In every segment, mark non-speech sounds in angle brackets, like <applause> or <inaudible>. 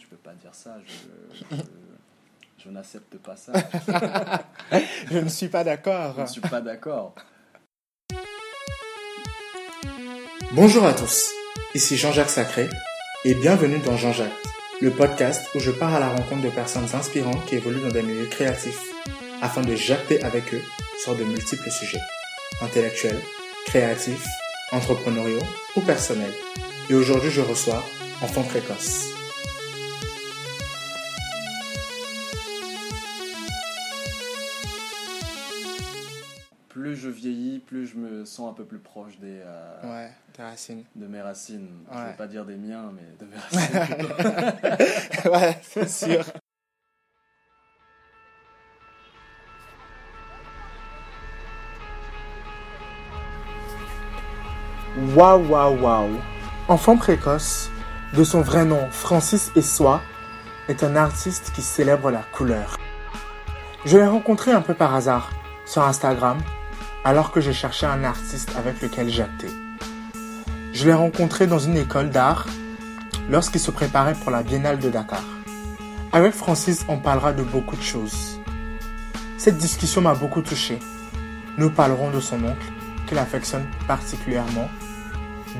tu peux pas dire ça. Je, je, je n'accepte pas ça. <laughs> je ne suis pas d'accord. Je ne suis pas d'accord. Bonjour à tous, ici Jean-Jacques Sacré et bienvenue dans Jean-Jacques, le podcast où je pars à la rencontre de personnes inspirantes qui évoluent dans des milieux créatifs afin de jacter avec eux sur de multiples sujets, intellectuels, créatifs, entrepreneuriaux ou personnels. Et aujourd'hui, je reçois Enfant Précoce. Je me sens un peu plus proche des, euh, ouais, racines. De mes racines. Je ne vais pas dire des miens, mais de mes <laughs> racines. ouais, c'est sûr. Waouh, waouh, waouh. Enfant précoce, de son vrai nom Francis Essois, est un artiste qui célèbre la couleur. Je l'ai rencontré un peu par hasard sur Instagram alors que je cherchais un artiste avec lequel j'actais. Je l'ai rencontré dans une école d'art lorsqu'il se préparait pour la Biennale de Dakar. Avec Francis, on parlera de beaucoup de choses. Cette discussion m'a beaucoup touché. Nous parlerons de son oncle, qu'il affectionne particulièrement,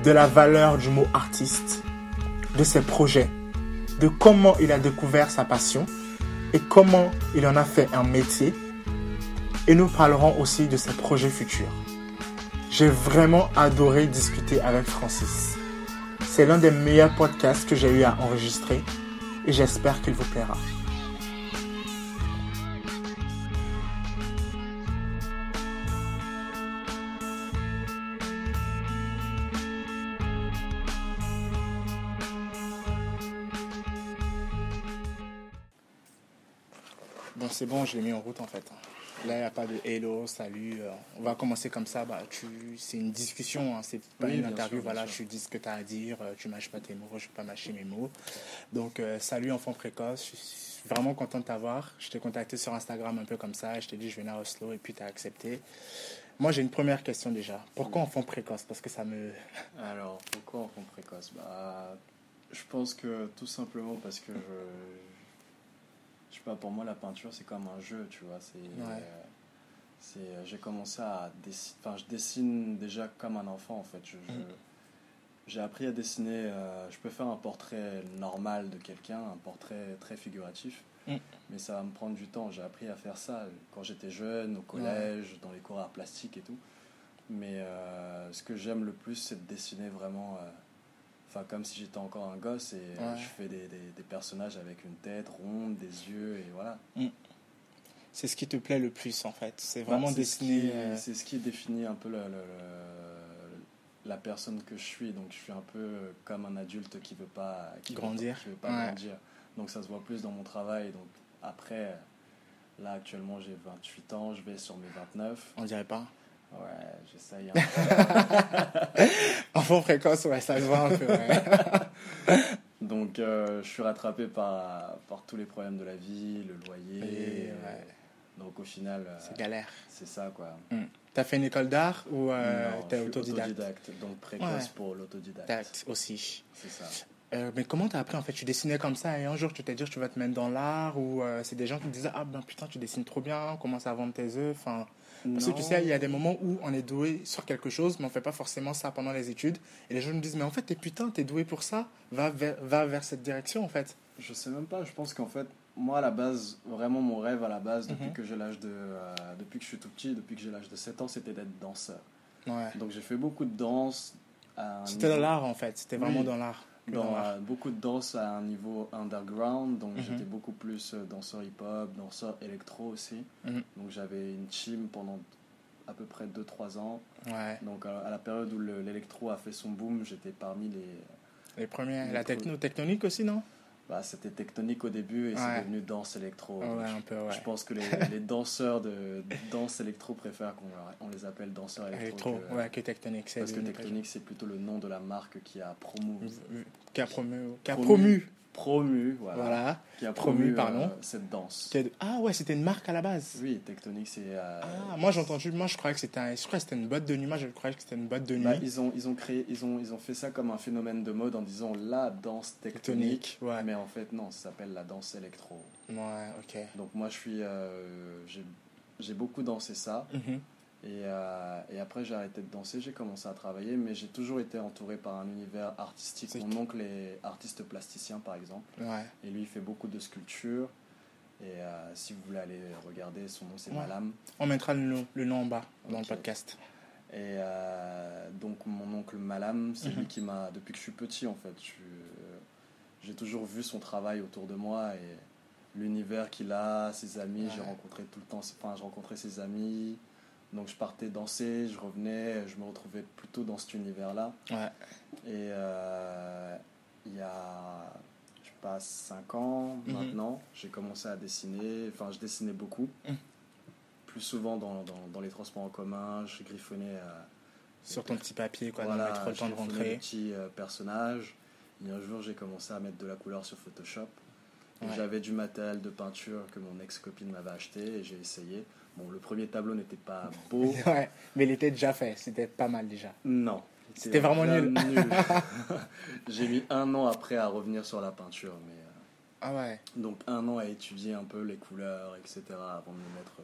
de la valeur du mot artiste, de ses projets, de comment il a découvert sa passion et comment il en a fait un métier et nous parlerons aussi de ses projets futurs. J'ai vraiment adoré discuter avec Francis. C'est l'un des meilleurs podcasts que j'ai eu à enregistrer et j'espère qu'il vous plaira. Bon, c'est bon, je l'ai mis en route en fait. Là, il n'y a pas de hello, salut. Euh, on va commencer comme ça. Bah, tu, c'est une discussion, hein, c'est pas une interview. voilà, tu dis ce que tu as à dire. Euh, tu mâches pas tes mots, je ne vais pas mâcher mes mots. Donc, euh, salut enfant précoce. Je suis vraiment content de t'avoir. Je t'ai contacté sur Instagram un peu comme ça. Je t'ai dit, je viens à Oslo et puis tu as accepté. Moi, j'ai une première question déjà. Pourquoi enfant précoce? Parce que ça me. <laughs> Alors, pourquoi enfant précoce? Bah, Je pense que tout simplement parce que je je sais pas, pour moi, la peinture, c'est comme un jeu, tu vois. C'est, c'est, j'ai commencé à dessiner, enfin, je dessine déjà comme un enfant, en fait. Je, mm. j'ai appris à dessiner, euh, je peux faire un portrait normal de quelqu'un, un portrait très figuratif, mm. mais ça va me prendre du temps. J'ai appris à faire ça quand j'étais jeune, au collège, dans les cours d'art plastique et tout. Mais euh, ce que j'aime le plus, c'est de dessiner vraiment. Enfin, comme si j'étais encore un gosse et euh, je fais des, des, personnages avec une tête ronde, des yeux et voilà. Mm. C'est ce qui te plaît le plus en fait. C'est vraiment bah, dessiner. Euh, c'est ce qui définit un peu le, la personne que je suis. Donc je suis un peu comme un adulte qui veut pas qui grandir. Veut pas, pas grandir. Donc ça se voit plus dans mon travail. Donc après, là actuellement j'ai 28 ans, je vais sur mes 29. On dirait pas. Ouais, j'essaye. Enfant <laughs> précoce, ouais, ça se voit un peu. <laughs> Donc, euh, je suis rattrapé par, par tous les problèmes de la vie, le loyer. ouais. Donc, au final. Euh, c'est galère. C'est ça, quoi. Hmm. T'as fait une école d'art ou euh, t'es autodidacte? autodidacte Donc, précoce pour l'autodidacte. aussi. C'est ça. Euh, mais comment t'as appris en fait? Tu dessinais comme ça et un jour tu t'es dit tu vas te mettre dans l'art ou c'est des gens qui te disaient ah ben putain tu dessines trop bien, commence à vendre tes œufs. Enfin, parce que tu sais, il y a des moments où on est doué sur quelque chose, mais on fait pas forcément ça pendant les études. Et les gens me disent, mais en fait, t'es putain, t'es doué pour ça, va vers, va vers cette direction en fait. Je sais même pas, je pense qu'en fait, moi à la base, vraiment mon rêve à la base, depuis mhm. que j'ai l'âge de. Euh, depuis que je suis tout petit, depuis que j'ai l'âge de 7 ans, c'était d'être danseur. Ouais. Donc j'ai fait beaucoup de danse. C'était dans l'art en fait, c'était vraiment dans l'art dans euh, beaucoup de danse à un niveau underground, donc mhm. j'étais beaucoup plus euh, danseur hip-hop, danseur électro aussi. Mhm. Donc j'avais une team pendant à peu près 2-3 ans. Ouais. Donc à la période où l'électro a fait son boom, j'étais parmi les... Les premiers. La techno, tectonique aussi, non? Bah, c'était tectonique au début et c'est devenu danse électro. je, pense que les, <laughs> les, danseurs de danse électro préfèrent qu'on on les appelle danseurs électro. que, ouais, que tectonique. Parce que tectonique, c'est plutôt le nom de la marque qui a promu. Qui a promu. Qui a promu. Promu, voilà, Voilà. qui a Promu, promu, pardon. euh, cette danse. Est- Ah ouais, c'était une marque à la base. Oui, Tectonic, c'est. euh, Ah, moi j'ai entendu, moi je croyais que c'était un, je croyais que c'était une boîte de nuit. Moi je croyais que c'était une boîte de nuit. bah, ils ont ils ont créé ils ont ils ont fait ça comme un phénomène de mode en disant la danse tectonique. Tonique, ouais. Mais en fait non, ça s'appelle la danse électro. Ouais, ok. Donc moi je suis euh, j'ai beaucoup dansé ça Mhm. Et, euh, et après j'ai arrêté de danser, j'ai commencé à travailler, mais j'ai toujours été entouré par un univers artistique. Mon oncle est artiste plasticien par exemple. Ouais. Et lui, il fait beaucoup de sculptures. Et euh, si vous voulez aller regarder, son nom c'est Ouais. Malam. On mettra le nom, le nom en bas dans le podcast. Et euh, donc, mon oncle Malam, c'est Mhm. lui qui m'a, depuis que je suis petit en fait, j'ai toujours vu son travail autour de moi et l'univers qu'il a, ses amis. J'ai rencontré tout le temps, enfin, je rencontrais ses amis. Donc, je partais danser, je revenais, je me retrouvais plutôt dans cet univers-là. Ouais. Et euh, il y a, je sais pas, 5 ans Mhm. maintenant, j'ai commencé à dessiner. Enfin, je dessinais beaucoup. Mhm. Plus souvent dans, dans, dans les transports en commun, je griffonnais. euh, Sur ton petit papier, quoi, voilà, dans le temps de rentrer. des petits euh, personnages. Et un jour, j'ai commencé à mettre de la couleur sur Photoshop. Ouais. J'avais du matériel de peinture que mon ex-copine m'avait acheté et j'ai essayé. Bon, le premier tableau n'était pas <laughs> beau. Ouais, mais il était déjà fait, c'était pas mal déjà. Non. C'était vraiment nul. <laughs> J'ai mis un an après à revenir sur la peinture, mais euh, Ah ouais. donc un an à étudier un peu les couleurs, etc. avant de me mettre euh,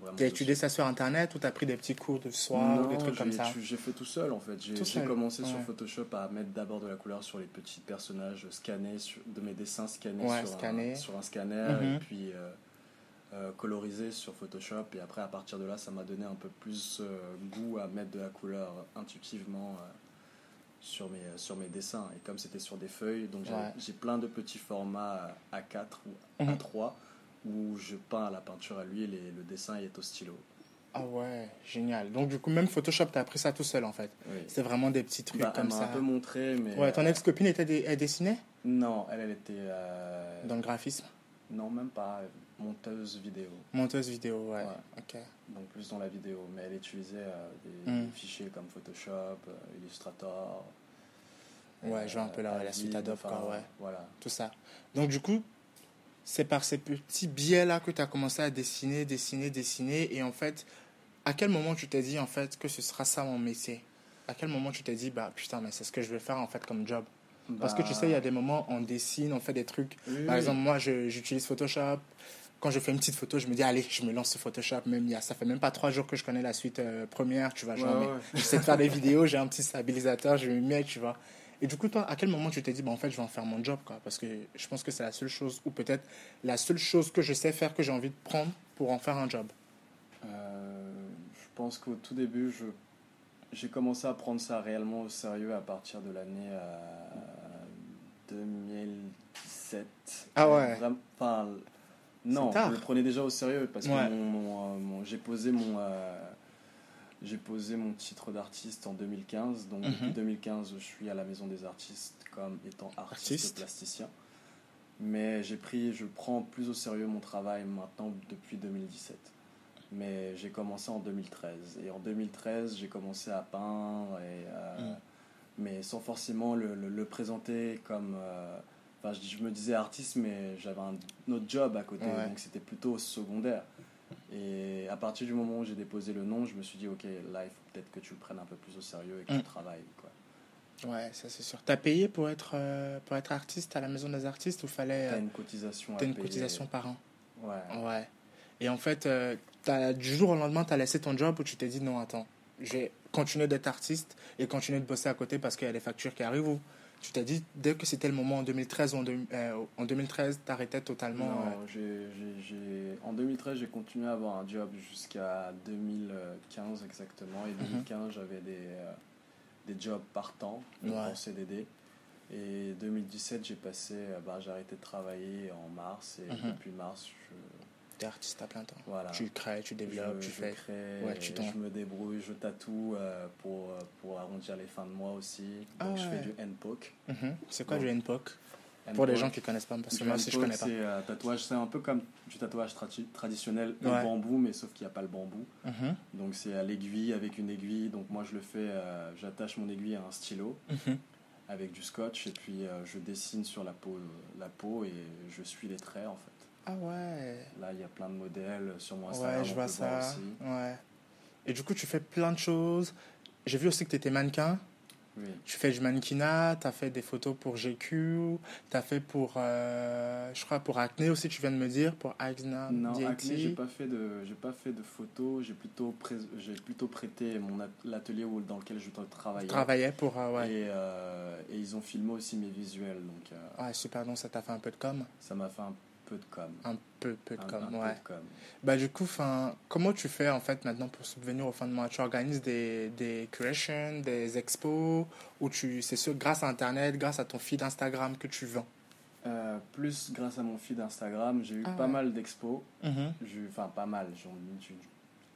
vraiment. T'as étudié ça sur internet ou t'as pris des petits cours de soir ou des Non, trucs comme ça J'ai fait tout seul en fait. J'ai commencé sur. Photoshop à mettre d'abord de la couleur sur les petits personnages scannés, sur- de mes dessins scannés, Ouais, sur, scannés. Un, sur un scanner Mhm. et puis euh, euh, colorisé sur Photoshop. Et après, à partir de là, ça m'a donné un peu plus euh, goût à mettre de la couleur intuitivement euh, sur, mes, sur mes dessins. Et comme c'était sur des feuilles, donc j'ai Ouais. j'ai plein de petits formats A4 ou Mhm. A3 où je peins à la peinture à l'huile et le dessin est au stylo. Ah ouais, génial. Donc du coup, même Photoshop, t'as appris ça tout seul en fait. Oui. C'est vraiment des petits trucs Bah, elle comme m'a ça. un peu montré, mais. Ouais, ton ex-copine elle dessinait? Non, elle, elle était. euh, dans le graphisme Non, même pas. Monteuse vidéo. Monteuse vidéo, ouais. Ouais. Ok. Donc plus dans la vidéo. Mais elle utilisait euh, des, Mm. des fichiers comme Photoshop, euh, Illustrator. Ouais, je vois un peu la- la suite Adobe, quoi, ouais. Voilà. Tout ça. Donc du coup, c'est par ces petits biais-là que tu as commencé à dessiner, dessiner, dessiner. Et en fait, à quel moment tu t'es dit en fait que ce sera ça mon métier? À quel moment tu t'es dit, bah putain, mais c'est ce que je vais faire en fait comme job? Parce que tu sais, il y a des moments, on dessine, on fait des trucs. Oui, Par exemple, moi, j'utilise Photoshop. Quand je fais une petite photo, je me dis, allez, je me lance sur Photoshop. Même, ça fait même pas trois jours que je connais la suite euh, première, tu vois. Ouais, mais je sais de faire des <laughs> vidéos, j'ai un petit stabilisateur, je me mets, tu vois. Et du coup, toi, à quel moment tu t'es dit, bah, en fait, je vais en faire mon job, quoi? Parce que je pense que c'est la seule chose, ou peut-être la seule chose que je sais faire, que j'ai envie de prendre pour en faire un job. Euh, je pense qu'au tout début, je, j'ai commencé à prendre ça réellement au sérieux à partir de l'année euh, 2017. Ah ouais. Enfin, non, je le prenais déjà au sérieux parce Ouais. que mon, mon, euh, mon- j'ai posé mon euh, j'ai posé mon titre d'artiste en 2015. Donc Mhm. depuis 2015, je suis à la Maison des artistes comme étant artiste, Artiste. plasticien. Mais j'ai pris, je prends plus au sérieux mon travail maintenant depuis 2017. Mais j'ai commencé en 2013. Et en 2013, j'ai commencé à peindre, et, euh, Mm. mais sans forcément le, le- le présenter comme... euh, Enfin, je, je me disais artiste, mais j'avais un autre job à côté, Ouais. donc c'était plutôt secondaire. Et à partir du moment où j'ai déposé le nom, je me suis dit, ok, là, il faut peut-être que tu le prennes un peu plus au sérieux et que Mm. tu travailles. Quoi. Ouais, ça c'est sûr. T'as payé pour être, euh, pour être artiste à la maison des artistes ou fallait. T'as une cotisation à T'as une payer. cotisation par an? Ouais. Ouais. Et en fait, euh, du jour au lendemain, tu as laissé ton job ou tu t'es dit non, attends, je vais continuer d'être artiste et continuer de bosser à côté parce qu'il y a des factures qui arrivent ou tu t'es dit dès que c'était le moment en 2013 ou en, deux- euh, en 2013, t'arrêtais totalement. Non, euh, j'ai- j'ai- j'ai- en 2013, j'ai continué à avoir un job jusqu'à 2015 exactement. Et Mhm. 2015, j'avais des, euh, des jobs partant donc Ouais. en CDD. Et 2017, j'ai passé, euh, bah, j'ai arrêté de travailler en mars. Et Mhm. depuis mars, je, T'es artiste à plein temps. voilà, Tu crées, tu développes, je, tu je fais. crée, Ouais, tu et je me débrouille, je tatoue euh, pour, euh, pour arrondir les fins de mois aussi. Ah Donc je fais du handpoke. Mhm. C'est quoi Donc, du NPOC Pour les gens qui connaissent pas, parce que moi aussi je connais pas. C'est euh, tatouage, c'est un peu comme du tatouage tradi- traditionnel au Ouais. bambou, mais sauf qu'il n'y a pas le bambou. Mhm. Donc c'est à l'aiguille avec une aiguille. Donc moi je le fais, euh, j'attache mon aiguille à un stylo Mhm. avec du scotch et puis euh, je dessine sur la peau, la peau et je suis les traits en fait. Ah ouais. Là, il y a plein de modèles sur mon Instagram. Ouais, je vois ça. Ouais. Et du coup, tu fais plein de choses. J'ai vu aussi que tu étais mannequin. Tu fais du mannequinat, tu as fait des photos pour GQ, tu as fait pour, euh, je crois, pour Acne aussi, tu viens de me dire, pour Acne. Non, Acne, j'ai pas fait de, j'ai pas fait de photos, j'ai plutôt, j'ai plutôt prêté mon l'atelier dans lequel je travaillais. Travaillais pour, euh, ouais. Et, euh, et, ils ont filmé aussi mes visuels, donc. ouais, super, donc ça t'a fait un peu de com. Ça m'a fait un peu de com. Un peu, peu de com, ouais. Bah, du coup, comment tu fais en fait maintenant pour subvenir au fin de mois Tu organises des, des creations, des expos, ou tu, c'est grâce à Internet, grâce à ton feed Instagram que tu vends? Euh, plus grâce à mon feed Instagram, j'ai eu ah pas mal d'expos. Mm-hmm. Enfin, pas mal.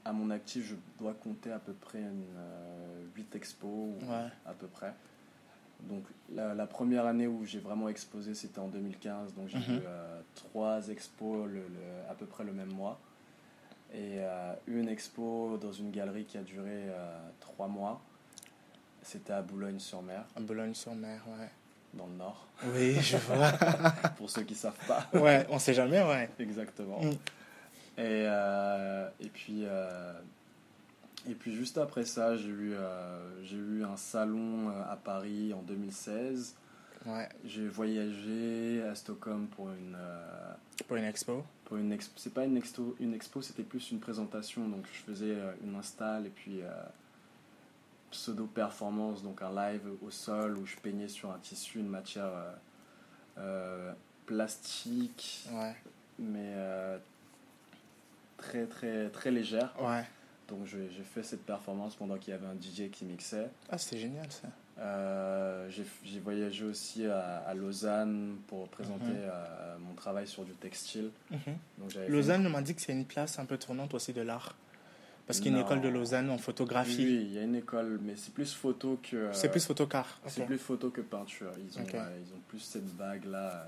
à mon actif, je dois compter à peu près une, 8 euh, expos, à peu près. Donc la, première année où j'ai vraiment exposé, c'était en 2015. Donc j'ai eu mhm. euh, trois expos le, à peu près le même mois. Et euh, une expo dans une galerie qui a duré euh, trois mois. C'était à Boulogne-sur-Mer. À Boulogne-sur-Mer, ouais. Dans le nord. Oui, je <laughs> vois. Pour ceux qui savent pas. Ouais, on sait jamais, ouais. Exactement. Mm. Et, et puis et puis juste après ça, j'ai eu, euh, j'ai eu un salon euh, à Paris en 2016. Ouais. J'ai voyagé à Stockholm pour une... Euh, pour une expo pour une expo. C'est pas une expo, une expo c'était plus une présentation. Donc je faisais une install et puis pseudo-performance, donc un live au sol où je peignais sur un tissu, une matière plastique, ouais. mais très très très légère. Ouais. Donc j'ai fait cette performance pendant qu'il y avait un DJ qui mixait. Ah, c'est génial ça. Euh, j'ai voyagé aussi à, Lausanne pour présenter mhm. euh, mon travail sur du textile. Mhm. Lausanne, on m'a dit que c'est une place un peu tournante aussi de l'art. Parce qu'il y a une école de Lausanne en photographie. Oui, il y a une école, mais c'est plus photo que. c'est plus photo car. C'est plus photo que peinture. Ils ont, ils ont plus cette vague-là. Euh,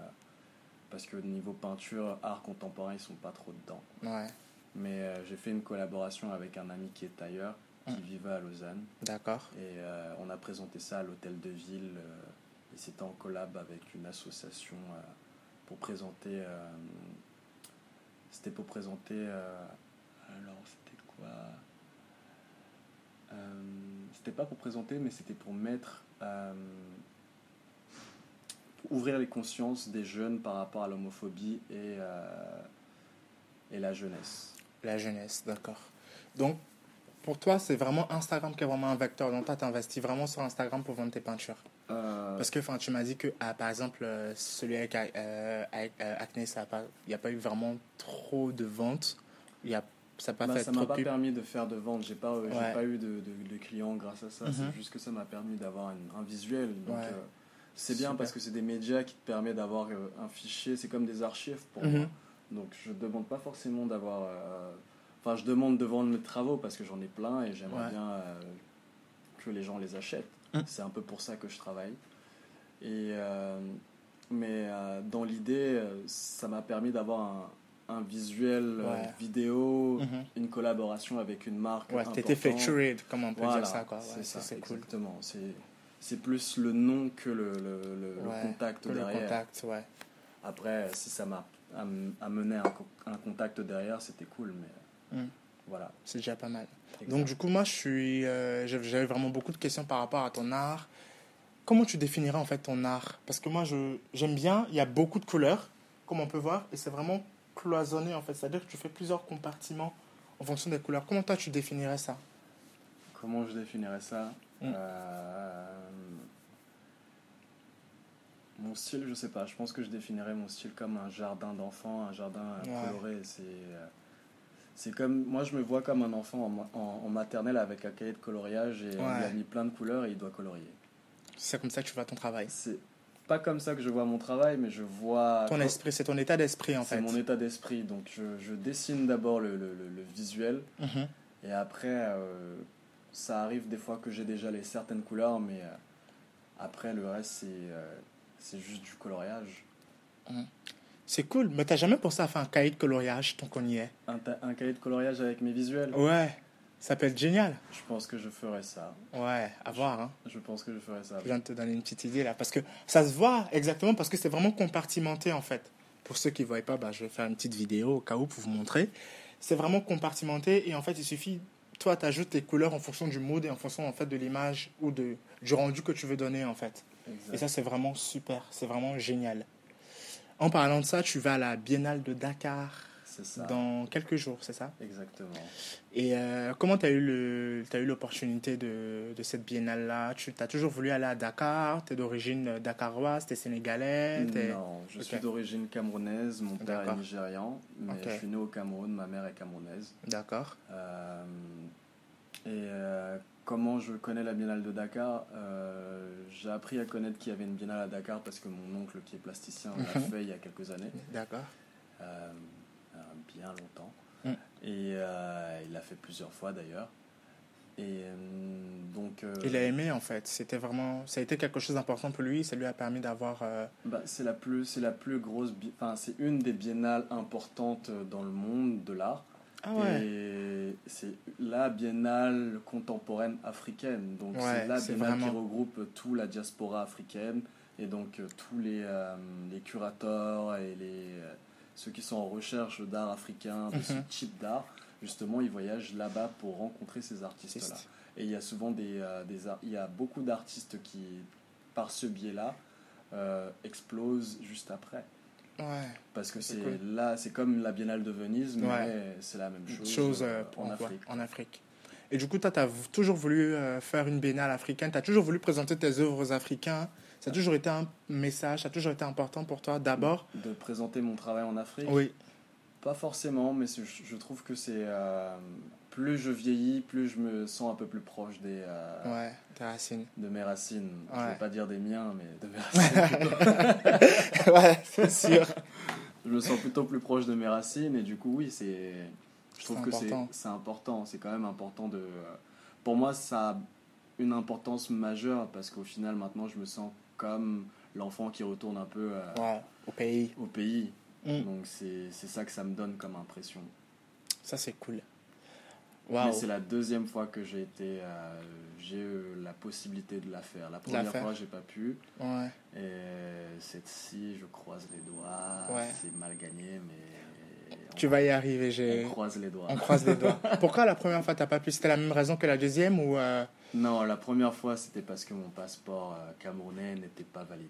parce que niveau peinture, art contemporain, ils sont pas trop dedans. Ouais. Mais euh, j'ai fait une collaboration avec un ami qui est tailleur, qui mm. vivait à Lausanne. D'accord. Et euh, on a présenté ça à l'hôtel de ville. Euh, et c'était en collab avec une association pour présenter. c'était pour présenter. alors, c'était quoi C'était pas pour présenter, mais c'était pour mettre. Pour ouvrir les consciences des jeunes par rapport à l'homophobie et, et la jeunesse. La jeunesse, d'accord. Donc, pour toi, c'est vraiment Instagram qui est vraiment un vecteur. Donc, toi, tu investis vraiment sur Instagram pour vendre tes peintures. Euh. Parce que tu m'as dit que, ah, par exemple, euh, celui avec, euh, Acne, il n'y a pas eu vraiment trop de ventes. Il a, ça bah, m'a pas permis de faire de ventes. J'ai pas, pas eu de, de, clients grâce à ça. C'est mhm. juste que ça m'a permis d'avoir un, visuel. Donc, c'est bien parce que c'est des médias qui te permettent d'avoir un fichier. C'est comme des archives pour mhm. moi. Donc je demande pas forcément d'avoir... Euh, enfin, je demande de vendre mes travaux parce que j'en ai plein et j'aimerais bien euh, que les gens les achètent. Hum. C'est un peu pour ça que je travaille. Et, euh, mais dans l'idée, ça m'a permis d'avoir un, visuel vidéo, mhm. une collaboration avec une marque. Ouais, t'étais featured, comme on peut dire ça. c'est ça, c'est cool. exactement. C'est plus le nom que le, le, le, contact derrière. Le contact, ouais. Après, si ça m'a amené un, un, contact derrière, c'était cool, mais hmm. voilà. C'est déjà pas mal. Donc, du coup, moi, je suis, euh, j'avais vraiment beaucoup de questions par rapport à ton art. Comment tu définirais en fait ton art? Parce que moi, j'aime bien, il y a beaucoup de couleurs, comme on peut voir, et c'est vraiment cloisonné en fait. C'est-à-dire que tu fais plusieurs compartiments en fonction des couleurs. Comment toi, tu définirais ça? Comment je définirais ça? Hmm. euh, mon style, je sais pas. Je pense que je définirais mon style comme un jardin d'enfant, un jardin coloré. C'est, euh, c'est comme moi, je me vois comme un enfant en, maternelle avec un cahier de coloriage et on lui a mis plein de couleurs et il doit colorier. C'est comme ça que tu vois ton travail. C'est pas comme ça que je vois mon travail, mais je vois. Ton esprit, c'est ton état d'esprit en fait. C'est mon état d'esprit. Donc je, je dessine d'abord le, le, le, visuel mhm. et après, euh, ça arrive des fois que j'ai déjà les certaines couleurs, mais euh, après le reste c'est c'est juste du coloriage. Hum. C'est cool, mais t'as jamais pensé à faire un cahier de coloriage tant qu'on y est? Un, un, cahier de coloriage avec mes visuels Ouais. Ça peut être génial. Je pense que je ferais ça. Ouais, à voir. Hein. Je pense que je ferais ça. Je viens de te donner une petite idée là. Parce que ça se voit exactement parce que c'est vraiment compartimenté en fait. Pour ceux qui ne voient pas, bah, je vais faire une petite vidéo au cas où pour vous montrer. C'est vraiment compartimenté et en fait, il suffit, toi, tu ajoutes tes couleurs en fonction du mood et en fonction en fait, de l'image ou de, du rendu que tu veux donner en fait. Et ça, c'est vraiment super. C'est vraiment génial. En parlant de ça, tu vas à la Biennale de Dakar dans quelques jours, c'est ça? Exactement. Et euh, comment tu as eu l'opportunité de, de, cette biennale-là? Tu as toujours voulu aller à Dakar? Tu es d'origine dakaroise? Tu es sénégalais Non, je suis d'origine camerounaise. Mon père est nigérian, mais je suis né au Cameroun. Ma mère est camerounaise. D'accord. Euh, et euh, comment je connais la biennale de Dakar J'ai appris à connaître qu'il y avait une biennale à Dakar parce que mon oncle, qui est plasticien, l'a mhm. fait il y a quelques années. D'accord bien longtemps. Mm. Et euh, il l'a fait plusieurs fois d'ailleurs. Et euh, donc. Euh, il a aimé en fait. C'était vraiment, ça a été quelque chose d'important pour lui. Ça lui a permis d'avoir. Bah, c'est la plus, c'est la plus grosse, enfin c'est une des biennales importantes dans le monde de l'art. Ah ouais. Et c'est la biennale contemporaine africaine. Donc c'est la biennale qui regroupe toute la diaspora africaine et donc tous les, les curateurs et les ceux qui sont en recherche d'art africain, de ce mhm. type d'art, justement, ils voyagent là-bas pour rencontrer ces artistes-là. Et il y a souvent des, euh, des il y a beaucoup d'artistes qui, par ce biais-là, euh, explosent juste après. Ouais, Parce que c'est là, c'est comme la Biennale de Venise, mais c'est la même chose, chose euh, en, Afrique. en Afrique. Et du coup, toi, tu as toujours voulu faire une biennale africaine, tu as toujours voulu présenter tes œuvres africaines ça a toujours été un message, ça a toujours été important pour toi d'abord? De présenter mon travail en Afrique? Oui. Pas forcément, mais je trouve que c'est. Euh, plus je vieillis, plus je me sens un peu plus proche des. Euh, ouais, des racines. De mes racines. Je ne vais pas dire des miens, mais de mes <laughs> racines. ouais, c'est sûr. je me sens plutôt plus proche de mes racines, et du coup, oui, c'est. Je trouve que c'est important. C'est quand même important de. Pour moi, ça a une importance majeure parce qu'au final, maintenant, je me sens comme l'enfant qui retourne un peu euh, au pays. Au pays. Mm. Donc c'est ça que ça me donne comme impression. Ça c'est cool. Mais c'est la deuxième fois que j'ai été, euh, j'ai eu la possibilité de la faire. La première fois, j'ai pas pu. Ouais. Et cette-ci, je croise les doigts. C'est mal gagné, mais. Tu vas y arriver. On croise les doigts. On croise les doigts. <laughs> Pourquoi la première fois, t'as pas pu? C'était la même raison que la deuxième ou euh, non, la première fois, c'était parce que mon passeport euh, camerounais n'était pas valide.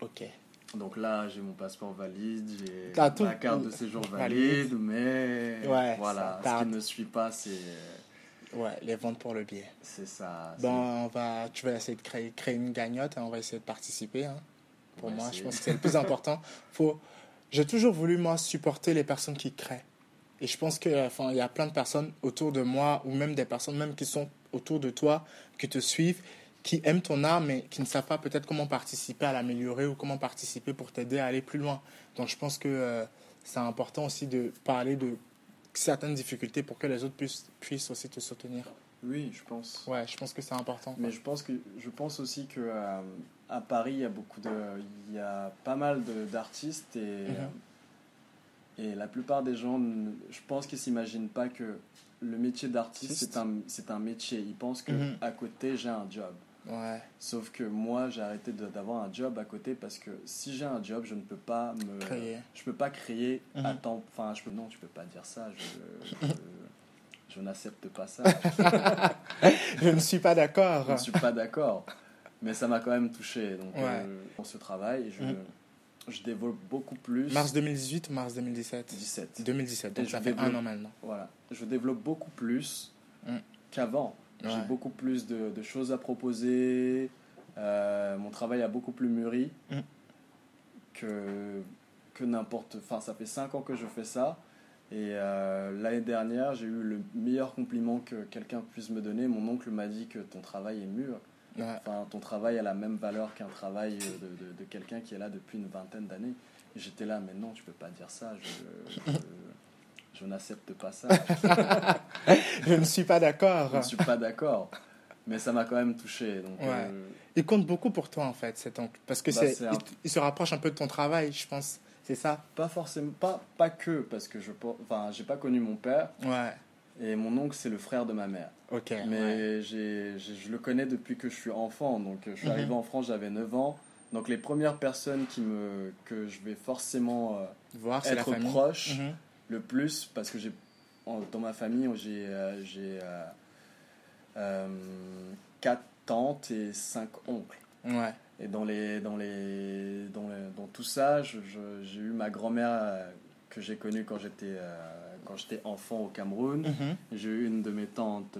Ok. Donc là, j'ai mon passeport valide, j'ai ma carte de séjour valide, mais voilà, ce qui ne suit pas, c'est... Ouais, les ventes pour le billet. C'est ça. Bon, on va, tu vas essayer de créer, créer une gagnotte et on va essayer de participer. Hein. Pour moi, je pense que c'est le plus important. <laughs> Faut... J'ai toujours voulu, moi, supporter les personnes qui créent. Et je pense qu'il enfin, y a plein de personnes autour de moi, ou même des personnes même qui sont autour de toi, qui te suivent, qui aiment ton art, mais qui ne savent pas peut-être comment participer à l'améliorer ou comment participer pour t'aider à aller plus loin. Donc je pense que euh, c'est important aussi de parler de certaines difficultés pour que les autres puissent, puissent aussi te soutenir. Oui, je pense. Ouais, je pense que c'est important. Mais je pense que je pense aussi que euh, à Paris, il y a beaucoup de, il y a pas mal d'artistes et mhm. et la plupart des gens, je pense qu'ils s'imaginent pas que le métier d'artiste, c'est un, un métier. Ils pensent que mhm. à côté, j'ai un job. Ouais. Sauf que moi, j'ai arrêté d'avoir un job à côté parce que si j'ai un job, je ne peux pas me créer. Je peux pas créer à mhm. temps. Enfin, je peux. Non, tu peux pas dire ça. Je, je, n'accepte pas ça. <laughs> je ne suis pas d'accord. Je ne suis pas d'accord. Mais ça m'a quand même touché. Donc, ouais. euh, ce travail, je, mhm je développe beaucoup plus. Mars 2018 ou mars 2017 17. 2017, donc ça fait un an maintenant. Voilà, je développe beaucoup plus mm. qu'avant. J'ai beaucoup plus de, de, choses à proposer. Euh, mon travail a beaucoup plus mûri mm. que, que n'importe. Enfin, ça fait 5 ans que je fais ça. Et euh, l'année dernière, j'ai eu le meilleur compliment que quelqu'un puisse me donner. Mon oncle m'a dit que ton travail est mûr. Enfin, ton travail a la même valeur qu'un travail de, de, quelqu'un qui est là depuis une vingtaine d'années. J'étais là, mais non, tu peux pas dire ça. Je, je, <laughs> n'accepte pas ça. <laughs> je ne suis pas d'accord. Je ne suis pas d'accord. Mais ça m'a quand même touché. Donc, euh, Il compte beaucoup pour toi, en fait, cet oncle. Parce que bah, c'est, il, se rapproche un peu de ton travail, je pense. C'est ça? Pas forcément, pas, pas que, parce que je enfin, j'ai pas connu mon père. Ouais. Et mon oncle, c'est le frère de ma mère. Ok. Mais j'ai, j'ai- je le connais depuis que je suis enfant. Donc, euh, je suis Mhm. arrivé en France, j'avais 9 ans. Donc, les premières personnes qui me, que je vais forcément euh, Voir, la être proche Mhm. Le plus, parce que j'ai, dans ma famille, j'ai, euh, j'ai euh, euh, quatre tantes et cinq oncles. Ouais. Et dans, les, dans, les, dans, les- dans tout ça, j'ai eu ma grand-mère euh, que j'ai connue quand j'étais, quand j'étais enfant au Cameroun. Mhm. J'ai eu une de mes tantes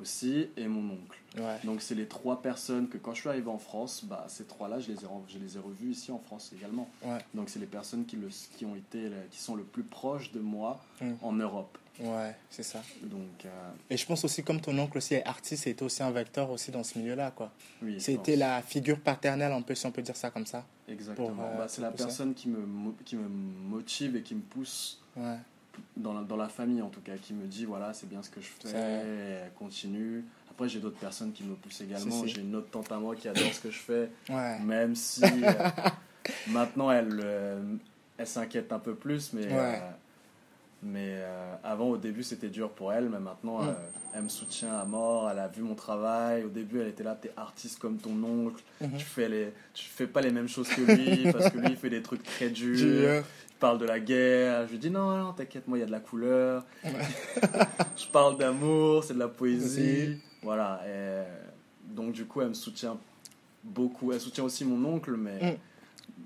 aussi et mon oncle. Ouais. Donc c'est les trois personnes que quand je suis arrivé en France, bah, ces trois-là, je les ai, je les ai revus ici en France également. Ouais. Donc c'est les personnes qui, le, qui, ont été, qui sont le plus proches de moi Mm. en Europe. Ouais, c'est ça. Donc euh, Et je pense aussi, comme ton oncle aussi est artiste, c'était aussi un vecteur aussi dans ce milieu-là, quoi. oui, C'était la figure paternelle, un peu, si on peut dire ça comme ça. Exactement. euh, Bah, c'est la personne qui me, qui me motive et qui me pousse Ouais. Dans la, dans la famille en tout cas, qui me dit voilà, c'est bien ce que je fais, continue. Après, j'ai d'autres personnes qui me poussent également. J'ai une autre tante à moi qui adore ce que je fais, Ouais. même si euh, <laughs> maintenant elle, euh, elle s'inquiète un peu plus, mais, Ouais. euh, mais avant au début c'était dur pour elle, mais maintenant Mm. elle me soutient à mort. Elle a vu mon travail. Au début, elle était là, t'es artiste comme ton oncle. Mhm. Tu fais les, tu fais pas les mêmes choses que lui parce que lui il fait des trucs très durs. Parle de la guerre. Je lui dis non, non, t'inquiète, moi il y a de la couleur. <laughs> je parle d'amour, c'est de la poésie. Voilà. et donc du coup, elle me soutient beaucoup. Elle soutient aussi mon oncle, mais Mm.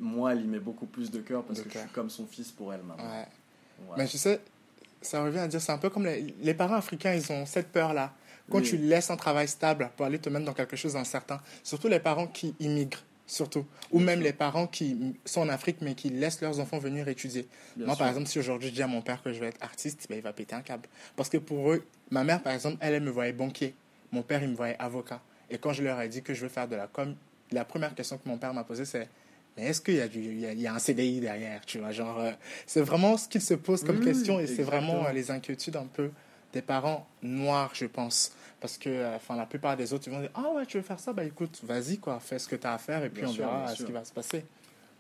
moi, elle y met beaucoup plus de cœur parce De que je suis comme son fils pour elle maintenant. Ouais. Voilà. Mais tu sais, ça revient à dire, c'est un peu comme les, les parents africains, ils ont cette peur-là. Quand Oui. tu laisses un travail stable pour aller te mettre dans quelque chose d'incertain, surtout les parents qui immigrent, surtout, ou Bien même sûr. les parents qui sont en Afrique mais qui laissent leurs enfants venir étudier. Bien Moi, sûr. par exemple, si aujourd'hui je dis à mon père que je vais être artiste, ben, il va péter un câble. Parce que pour eux, ma mère, par exemple, elle, elle me voyait banquier. Mon père, il me voyait avocat. Et quand je leur ai dit que je veux faire de la com, la première question que mon père m'a posée, c'est mais est-ce qu'il y, a du- il y, a, il y a un CDI derrière tu vois, genre, euh, C'est vraiment ce qu'ils se posent comme Oui, question et c'est vraiment euh, les inquiétudes un peu des parents noirs, je pense. Parce que euh, enfin, la plupart des autres, ils vont dire Ah ouais, tu veux faire ça? Bah écoute, vas-y, quoi, fais ce que tu as à faire et puis Bien on sûr, verra ce sûr. qui va se passer.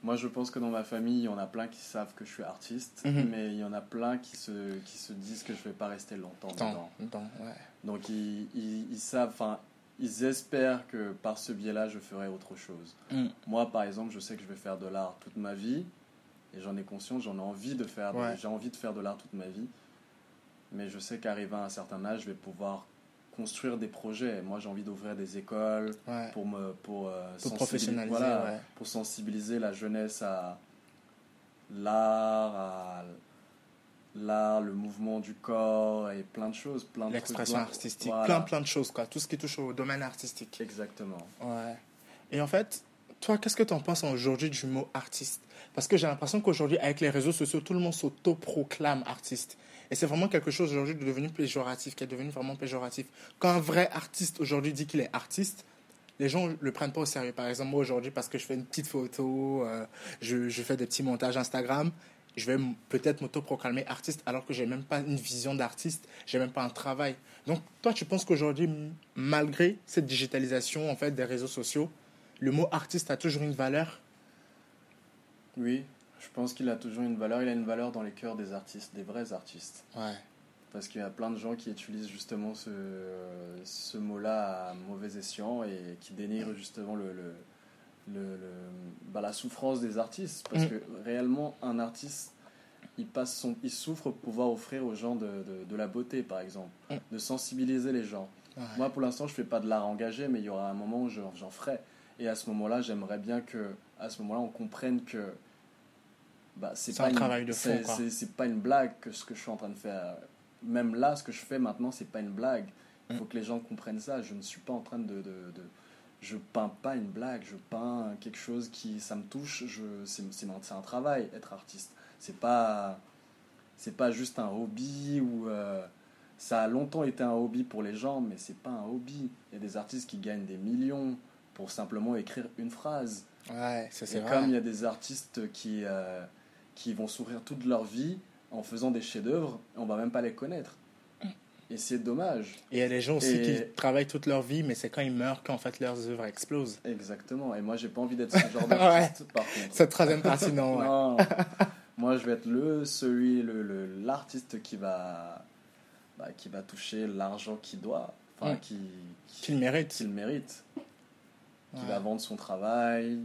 Moi, je pense que dans ma famille, il y en a plein qui savent que je suis artiste, Mhm. mais il y en a plein qui se, qui se disent que je vais pas rester longtemps dedans. dans- ouais. Donc, ils, ils, ils savent, enfin, ils espèrent que par ce biais-là, je ferai autre chose. Mm. Moi, par exemple, je sais que je vais faire de l'art toute ma vie, et j'en ai conscience, j'en ai envie de faire, Ouais. j'ai envie de faire de l'art toute ma vie, mais je sais qu'arrivé à un certain âge, je vais pouvoir construire des projets. Moi, j'ai envie d'ouvrir des écoles Ouais. pour me pour, euh, Pour professionnaliser, voilà, ouais. pour sensibiliser la jeunesse à l'art, à l'art, le mouvement du corps et plein de choses, plein de. L'expression artistique, Voilà. plein plein de choses, quoi. Tout ce qui touche au domaine artistique. Exactement. Ouais. Et en fait, toi, qu'est-ce que tu en penses aujourd'hui du mot artiste? Parce que j'ai l'impression qu'aujourd'hui, avec les réseaux sociaux, tout le monde s'autoproclame artiste. Et c'est vraiment quelque chose aujourd'hui de devenu péjoratif, qui est devenu vraiment péjoratif. Quand un vrai artiste aujourd'hui dit qu'il est artiste, les gens le prennent pas au sérieux. Par exemple, moi aujourd'hui, parce que je fais une petite photo, euh, je, fais des petits montages Instagram, je vais peut-être m'autoproclamer artiste alors que j'ai même pas une vision d'artiste, j'ai même pas un travail. Donc, toi, tu penses qu'aujourd'hui, malgré cette digitalisation en fait des réseaux sociaux, le mot artiste a toujours une valeur? Oui, je pense qu'il a toujours une valeur. Il a une valeur dans les cœurs des artistes, des vrais artistes. Ouais. Parce qu'il y a plein de gens qui utilisent justement ce, ce mot-là à mauvais escient et qui dénigrent justement le, le, le- le- bah, la souffrance des artistes. Parce Mm. que réellement, un artiste, il, passe son, il souffre pour pouvoir offrir aux gens de, de, de la beauté, par exemple, Mm. de sensibiliser les gens. Ouais. Moi, pour l'instant, je fais pas de l'art engagé, mais il y aura un moment où je- j'en ferai. Et à ce moment-là, j'aimerais bien que, à ce moment-là, on comprenne que bah, c'est pas un une- travail de fond, c'est- pas une blague que ce que je suis en train de faire. Même là, ce que je fais maintenant, c'est pas une blague. Il faut Mm. que les gens comprennent ça. Je ne suis pas en train de, de, de- je peins pas une blague. Je peins quelque chose qui, ça me touche. Je, c'est, c'est un, travail être artiste. C'est pas, c'est pas juste un hobby ou euh, ça a longtemps été un hobby pour les gens, mais c'est pas un hobby. Il y a des artistes qui gagnent des millions pour simplement écrire une phrase. Ouais, ça c'est Et vrai. comme il y a des artistes qui, euh, qui vont sourire toute leur vie en faisant des chefs-d'œuvre, on va même pas les connaître. Et c'est dommage. Et il y a des gens aussi Et- qui travaillent toute leur vie, mais c'est quand ils meurent qu'en fait leurs œuvres explosent. Exactement. Et moi, j'ai pas envie d'être ce <laughs> genre d'artiste, par contre. Cette troisième partie, non. ouais. Non. <laughs> moi, je vais être le celui, le le- l'artiste qui va bah, qui va toucher l'argent qu'il doit, enfin, Mm. qui, Qu'il mérite. qu'il mérite, qui Ouais. va vendre son travail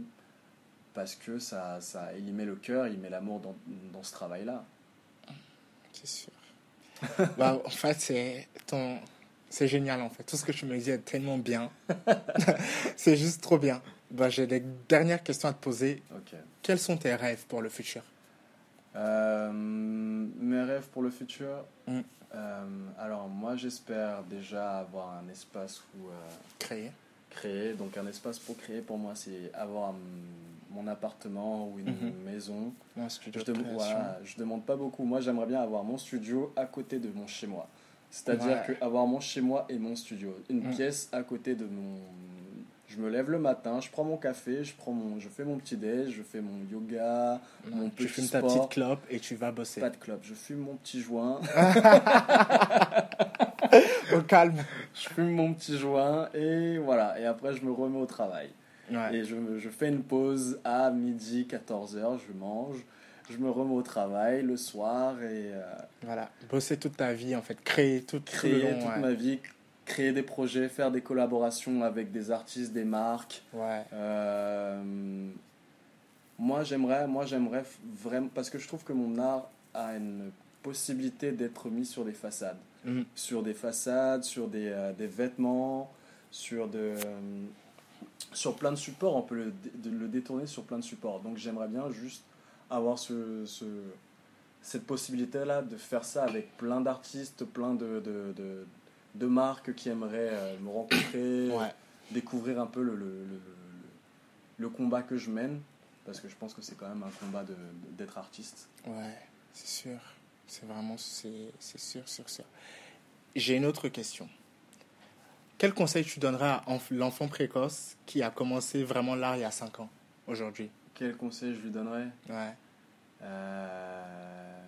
parce que ça, ça, il y met le cœur, il met l'amour dans, dans ce travail-là. C'est sûr. <laughs> bah, en fait, c'est ton... C'est génial, en fait. Tout ce que tu me dis est tellement bien. <laughs> c'est juste trop bien. Bah, J'ai des dernières questions à te poser. Ok. Quels sont tes rêves pour le futur? Euh, mes rêves pour le futur? Mm. Euh, alors moi j'espère déjà avoir un espace où euh, Créer. créer. Donc un espace pour créer pour moi c'est avoir mon appartement ou une Mhm. maison. Un studio Je, de voilà, je demande pas beaucoup. Moi j'aimerais bien avoir mon studio à côté de mon chez moi. C'est-à-dire Ouais. que avoir mon chez moi et mon studio. Une Mm. pièce à côté de mon... Je me lève le matin, je prends mon café, je, prends mon... je fais mon petit déj, je fais mon yoga, mon tu petit fumes ta petite clope et tu vas bosser. Pas de clope, je fume mon petit joint. <laughs> Au calme. je fume mon petit joint et voilà. Et après, je me remets au travail. Ouais. Et je, je fais une pause à midi, 14h, je mange. Je me remets au travail le soir et euh, Voilà. Bosser toute ta vie, en fait. Créer tout, tout le créer long. toute ouais. ma vie, créer des projets, faire des collaborations avec des artistes, des marques. Ouais. Euh, moi, j'aimerais, moi, j'aimerais f- vraiment, parce que je trouve que mon art a une possibilité d'être mis sur des façades. Mhm. sur des façades, sur des, euh, des vêtements, sur, de, sur plein de supports. On peut le, le détourner sur plein de supports. Donc j'aimerais bien juste avoir ce, ce- cette possibilité-là de faire ça avec plein d'artistes, plein de, de, de, de marques qui aimeraient euh, me rencontrer, Ouais. découvrir un peu le, le, le, le- combat que je mène. Parce que je pense que c'est quand même un combat d'être artiste. Ouais, c'est sûr. C'est vraiment, c'est c'est sûr, sûr, sûr. J'ai une autre question. Quel conseil tu donnerais à enf- l'enfant précoce qui a commencé vraiment l'art il y a 5 ans, aujourd'hui? Quel conseil je lui donnerais? Ouais. Euh,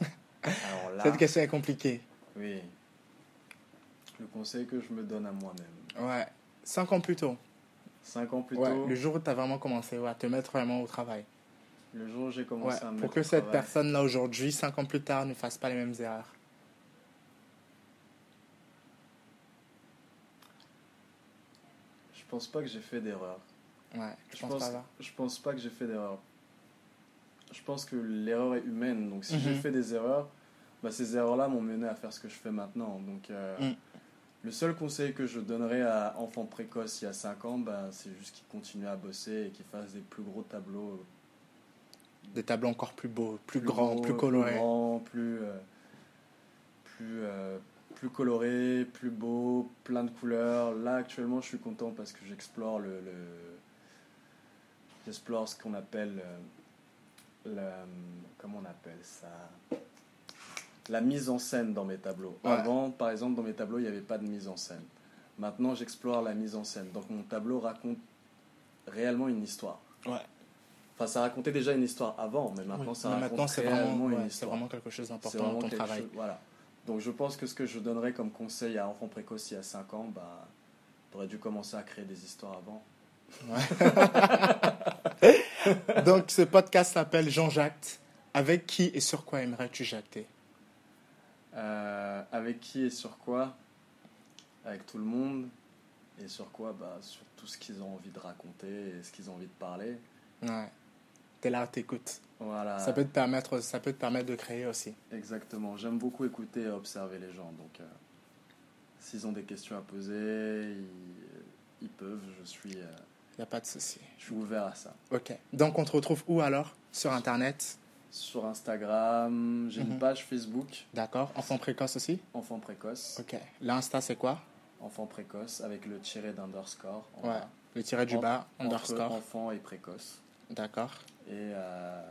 <laughs> Alors là, Cette question est compliquée. oui. Le conseil que je me donne à moi-même. Ouais. 5 ans plus tôt. Cinq ans plus Ouais. tôt, Le jour où tu as vraiment commencé ouais, à te mettre vraiment au travail. Le jour où j'ai Ouais. commencé à me Pour que cette personne-là aujourd'hui, 5 ans plus tard, ne fasse pas les mêmes erreurs. Je pense pas que j'ai fait d'erreur. Ouais, je, Je pense, pense, pas là? je pense pas que j'ai fait d'erreur. Je pense que l'erreur est humaine. Donc si Mhm. j'ai fait des erreurs, bah, ces erreurs-là m'ont mené à faire ce que je fais maintenant. Donc euh, Mm. le seul conseil que je donnerais à enfants précoces il y a 5 ans, bah, c'est juste qu'ils continuent à bosser et qu'ils fassent des plus gros tableaux. Des tableaux encore plus beaux, plus, grands, plus colorés. Plus grands, plus, euh, plus, euh, plus colorés, plus beaux, plein de couleurs. Là, actuellement, je suis content parce que j'explore le, le- j'explore ce qu'on appelle euh, la, comment on appelle ça? La mise en scène dans mes tableaux. Ouais. Avant, par exemple, dans mes tableaux, il n'y avait pas de mise en scène. Maintenant, j'explore la mise en scène. Donc, mon tableau raconte réellement une histoire. Enfin, ça racontait déjà une histoire avant, mais maintenant, Oui, ça mais raconte maintenant, c'est vraiment, ouais, vraiment quelque chose d'important dans ton travail. chose- voilà. Donc, je pense que ce que je donnerais comme conseil à enfants précoces il y a 5 ans, bah, t'aurais dû commencer à créer des histoires avant. <laughs> Donc, ce podcast s'appelle Jean-Jacques. Avec qui et sur quoi aimerais-tu jacter? Euh, avec qui et sur quoi? Avec tout le monde. Et sur quoi? Bah, Sur tout ce qu'ils ont envie de raconter et ce qu'ils ont envie de parler. Ouais. T'es là, t'écoutes. Voilà. Ça peut te permettre, ça peut te permettre de créer aussi. Exactement. J'aime beaucoup écouter et observer les gens. Donc, euh, s'ils ont des questions à poser, ils, ils peuvent. Je suis, euh, Y a pas de souci. je suis ouvert à ça. Ok. Donc, on te retrouve où alors? Sur Internet? Sur Instagram, j'ai Mhm. une page Facebook, D'accord. Enfant précoce aussi? enfant précoce. Ok. L'Insta, c'est quoi? Enfant précoce avec le tiré d'underscore. en Ouais. Le tiret du En- bas, Entre underscore. enfant et précoce. D'accord. Et euh,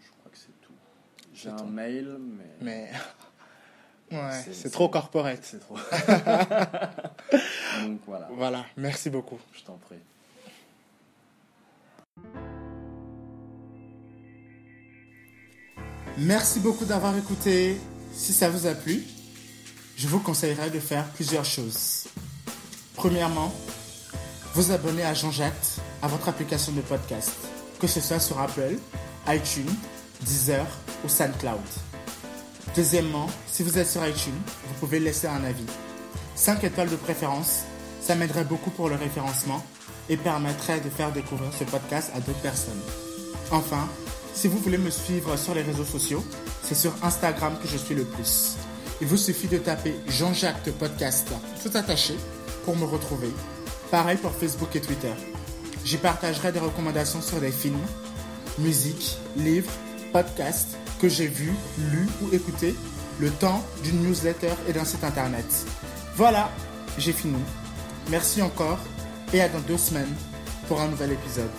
je crois que c'est tout. J'ai un tout. mail, mais, Mais. <laughs> Ouais, c'est- trop corporate. c'est trop. <laughs> Donc voilà, Voilà. Merci beaucoup. je t'en prie. Merci beaucoup d'avoir écouté. Si ça vous a plu, je vous conseillerais de faire plusieurs choses. Premièrement, vous abonner à Jean-Jacques à votre application de podcast, que ce soit sur Apple iTunes, Deezer ou SoundCloud. Deuxièmement, si vous êtes sur iTunes, vous pouvez laisser un avis. 5 étoiles de préférence, ça m'aiderait beaucoup pour le référencement et permettrait de faire découvrir ce podcast à d'autres personnes. Enfin, si vous voulez me suivre sur les réseaux sociaux, c'est sur Instagram que je suis le plus. Il vous suffit de taper Jean-Jacques Podcast tout attaché pour me retrouver. Pareil pour Facebook et Twitter. J'y partagerai des recommandations sur des films, musique, livres, podcasts que j'ai vus, lus ou écoutés le temps d'une newsletter et d'un site internet. Voilà, j'ai fini. Merci encore et à dans deux semaines pour un nouvel épisode.